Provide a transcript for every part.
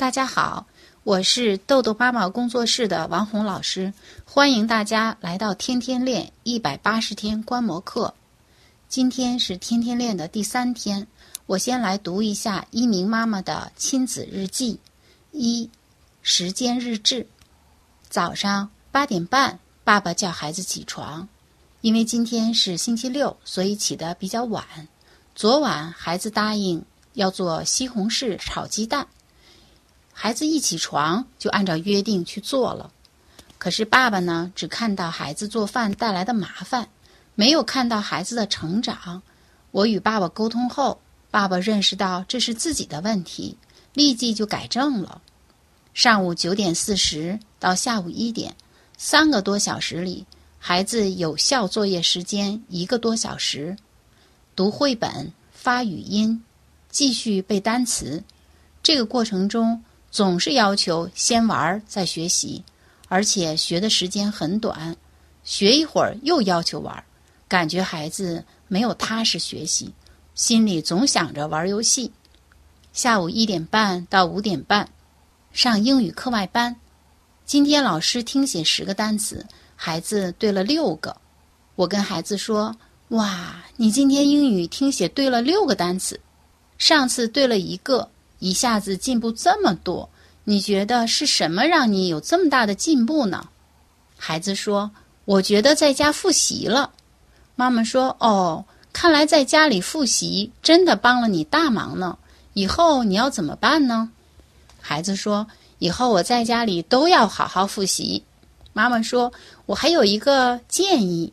大家好，我是豆豆妈妈工作室的王红老师，欢迎大家来到天天练一百八十天观摩课。今天是天天练的第三天，我先来读一下一鸣妈妈的亲子日记。一、时间日志。早上八点半，爸爸叫孩子起床，因为今天是星期六，所以起得比较晚。昨晚孩子答应要做西红柿炒鸡蛋，孩子一起床就按照约定去做了。可是爸爸呢，只看到孩子做饭带来的麻烦。没有看到孩子的成长，我与爸爸沟通后，爸爸认识到这是自己的问题，立即就改正了。上午九点四十到下午一点，三个多小时里，孩子有效作业时间一个多小时，读绘本、发语音、继续背单词。这个过程中总是要求先玩再学习，而且学的时间很短，学一会儿又要求玩。感觉孩子没有踏实学习，心里总想着玩游戏。下午一点半到五点半，上英语课外班。今天老师听写十个单词，孩子对了六个。我跟孩子说：“哇，你今天英语听写对了六个单词，上次对了一个，一下子进步这么多。你觉得是什么让你有这么大的进步呢？”孩子说：“我觉得在家复习了。”妈妈说：“哦，看来在家里复习真的帮了你大忙呢。以后你要怎么办呢？”孩子说：“以后我在家里都要好好复习。”妈妈说：“我还有一个建议，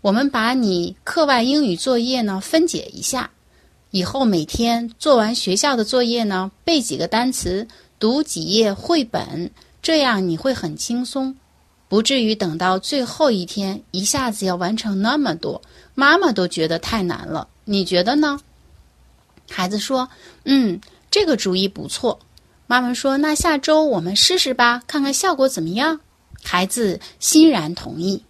我们把你课外英语作业呢分解一下，以后每天做完学校的作业呢，背几个单词，读几页绘本，这样你会很轻松。”不至于等到最后一天一下子要完成那么多，妈妈都觉得太难了。你觉得呢？孩子说：“嗯，这个主意不错。”妈妈说：“那下周我们试试吧，看看效果怎么样。”孩子欣然同意。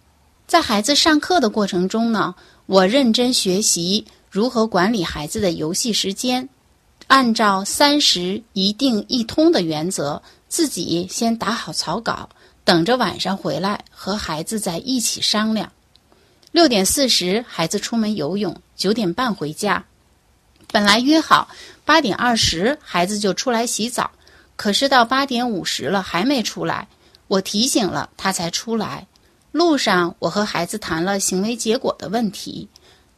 在孩子上课的过程中呢，我认真学习如何管理孩子的游戏时间，按照三十一定一通的原则，自己先打好草稿。等着晚上回来和孩子在一起商量。六点四十，孩子出门游泳，九点半回家。本来约好八点二十孩子就出来洗澡，可是到八点五十了还没出来，我提醒了他才出来。路上我和孩子谈了行为结果的问题，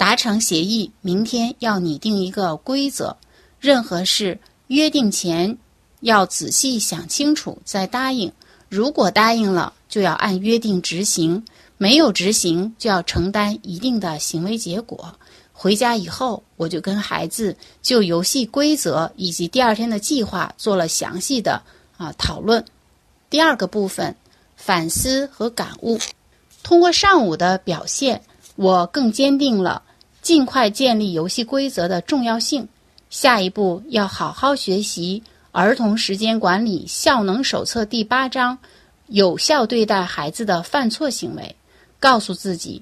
达成协议，明天要拟定一个规则，任何事约定前要仔细想清楚再答应。如果答应了，就要按约定执行；没有执行，就要承担一定的行为结果。回家以后，我就跟孩子就游戏规则以及第二天的计划做了详细的啊讨论。第二个部分，反思和感悟。通过上午的表现，我更坚定了尽快建立游戏规则的重要性。下一步要好好学习。《儿童时间管理效能手册》第八章：有效对待孩子的犯错行为。告诉自己，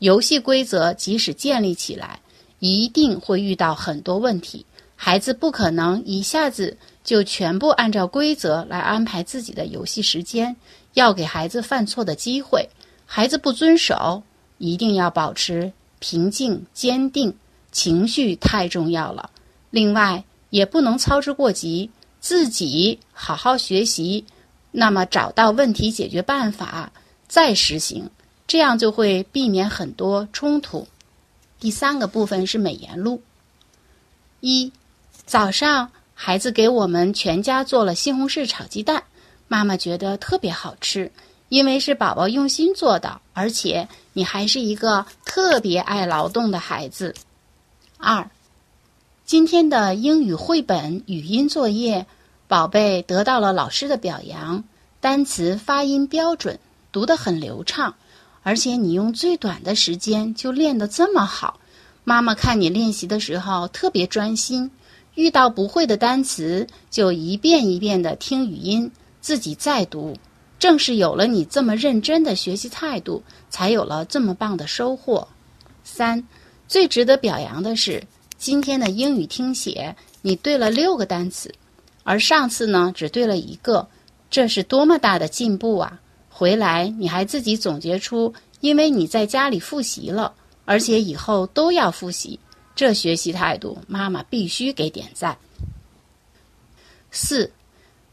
游戏规则即使建立起来，一定会遇到很多问题。孩子不可能一下子就全部按照规则来安排自己的游戏时间，要给孩子犯错的机会。孩子不遵守，一定要保持平静坚定，情绪太重要了。另外，也不能操之过急。自己好好学习，那么找到问题解决办法再实行，这样就会避免很多冲突。第三个部分是美言录。一早上，孩子给我们全家做了西红柿炒鸡蛋，妈妈觉得特别好吃，因为是宝宝用心做的，而且你还是一个特别爱劳动的孩子。二。今天的英语绘本语音作业，宝贝得到了老师的表扬，单词发音标准，读得很流畅，而且你用最短的时间就练得这么好。妈妈看你练习的时候特别专心，遇到不会的单词就一遍一遍的听语音，自己再读。正是有了你这么认真的学习态度，才有了这么棒的收获。三，最值得表扬的是。今天的英语听写，你对了六个单词，而上次呢只对了一个，这是多么大的进步啊！回来你还自己总结出，因为你在家里复习了，而且以后都要复习，这学习态度，妈妈必须给点赞。四，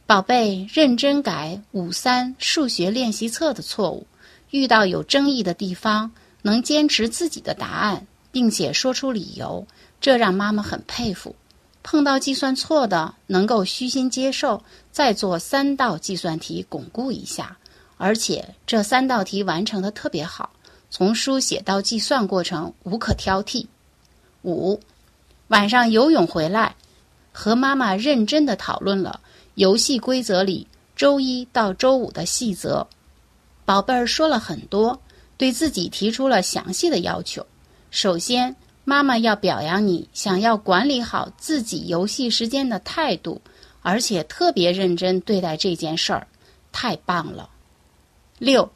宝贝，认真改五三数学练习册的错误，遇到有争议的地方，能坚持自己的答案，并且说出理由，这让妈妈很佩服。碰到计算错的，能够虚心接受，再做三道计算题巩固一下。而且这三道题完成的特别好，从书写到计算过程无可挑剔。五，晚上游泳回来，和妈妈认真的讨论了游戏规则里周一到周五的细则。宝贝儿说了很多，对自己提出了详细的要求。首先。妈妈要表扬你，想要管理好自己游戏时间的态度，而且特别认真对待这件事儿，太棒了。六，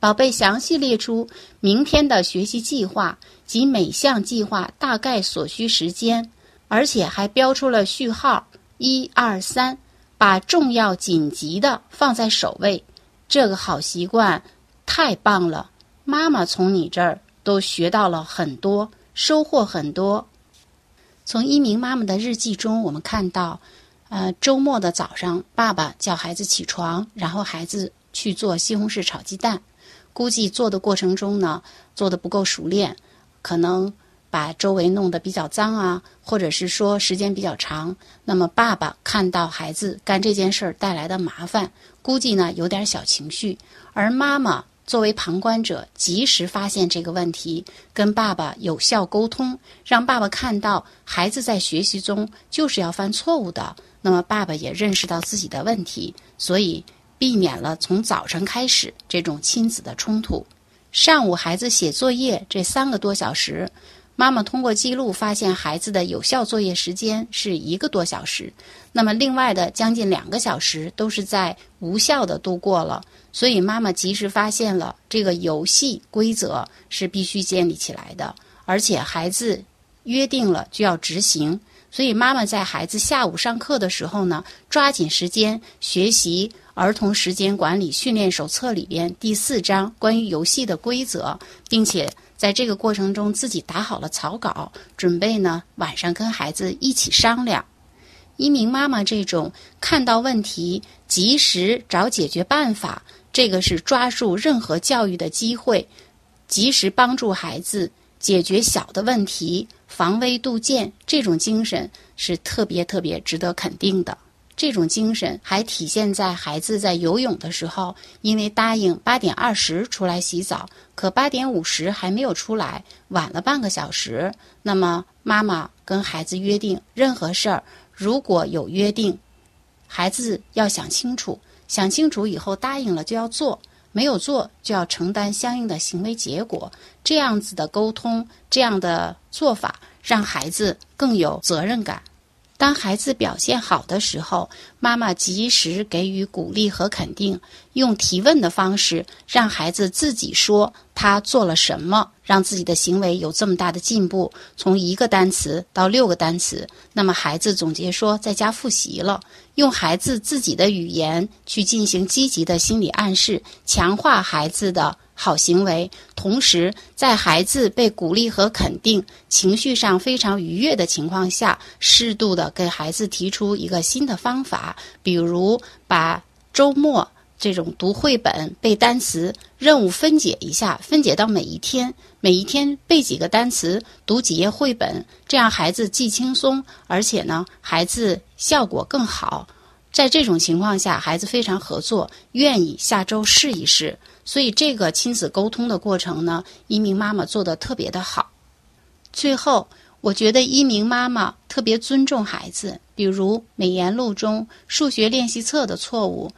宝贝，详细列出明天的学习计划及每项计划大概所需时间，而且还标出了序号一二三，把重要紧急的放在首位。这个好习惯太棒了，妈妈从你这儿都学到了很多。收获很多。从一鸣妈妈的日记中，我们看到，呃，周末的早上，爸爸叫孩子起床，然后孩子去做西红柿炒鸡蛋。估计做的过程中呢，做的不够熟练，可能把周围弄得比较脏啊，或者是说时间比较长。那么爸爸看到孩子干这件事儿带来的麻烦，估计呢有点小情绪，而妈妈。作为旁观者，及时发现这个问题，跟爸爸有效沟通，让爸爸看到孩子在学习中就是要犯错误的。那么爸爸也认识到自己的问题，所以避免了从早晨开始这种亲子的冲突。上午孩子写作业这三个多小时。妈妈通过记录发现，孩子的有效作业时间是一个多小时，那么另外的将近两个小时都是在无效的度过了。所以妈妈及时发现了这个游戏规则是必须建立起来的，而且孩子约定了就要执行。所以妈妈在孩子下午上课的时候呢，抓紧时间学习《儿童时间管理训练手册》里边第四章关于游戏的规则，并且。在这个过程中，自己打好了草稿，准备呢晚上跟孩子一起商量。一鸣妈妈这种看到问题及时找解决办法，这个是抓住任何教育的机会，及时帮助孩子解决小的问题，防微杜渐，这种精神是特别特别值得肯定的。这种精神还体现在孩子在游泳的时候，因为答应八点二十出来洗澡，可八点五十还没有出来，晚了半个小时。那么妈妈跟孩子约定，任何事儿如果有约定，孩子要想清楚，想清楚以后答应了就要做，没有做就要承担相应的行为结果。这样子的沟通，这样的做法，让孩子更有责任感。当孩子表现好的时候，妈妈及时给予鼓励和肯定，用提问的方式让孩子自己说他做了什么，让自己的行为有这么大的进步，从一个单词到六个单词。那么孩子总结说在家复习了，用孩子自己的语言去进行积极的心理暗示，强化孩子的。好行为，同时在孩子被鼓励和肯定、情绪上非常愉悦的情况下，适度的给孩子提出一个新的方法，比如把周末这种读绘本、背单词任务分解一下，分解到每一天，每一天背几个单词，读几页绘本，这样孩子既轻松，而且呢，孩子效果更好。在这种情况下，孩子非常合作，愿意下周试一试。所以，这个亲子沟通的过程呢，一鸣妈妈做的特别的好。最后，我觉得一鸣妈妈特别尊重孩子。比如美言录中数学练习册的错误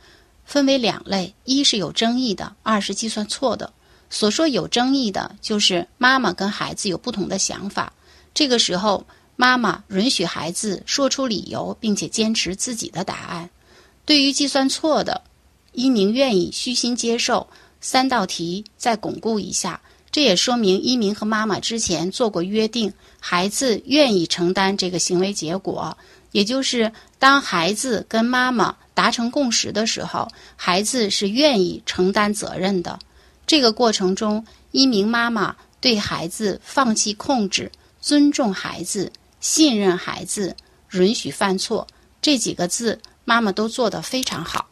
分为两类：一是有争议的，二是计算错的。所说有争议的，就是妈妈跟孩子有不同的想法。这个时候，妈妈允许孩子说出理由，并且坚持自己的答案。对于计算错的，一鸣愿意虚心接受。三道题再巩固一下，这也说明一鸣和妈妈之前做过约定，孩子愿意承担这个行为结果，也就是当孩子跟妈妈达成共识的时候，孩子是愿意承担责任的。这个过程中，一名妈妈对孩子放弃控制、尊重孩子、信任孩子、允许犯错这几个字，妈妈都做得非常好。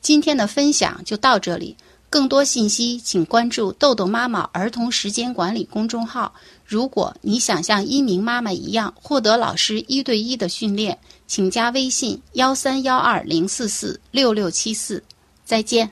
今天的分享就到这里。更多信息，请关注“豆豆妈妈儿童时间管理”公众号。如果你想像一鸣妈妈一样获得老师一对一的训练，请加微信：幺三幺二零四四六六七四。再见。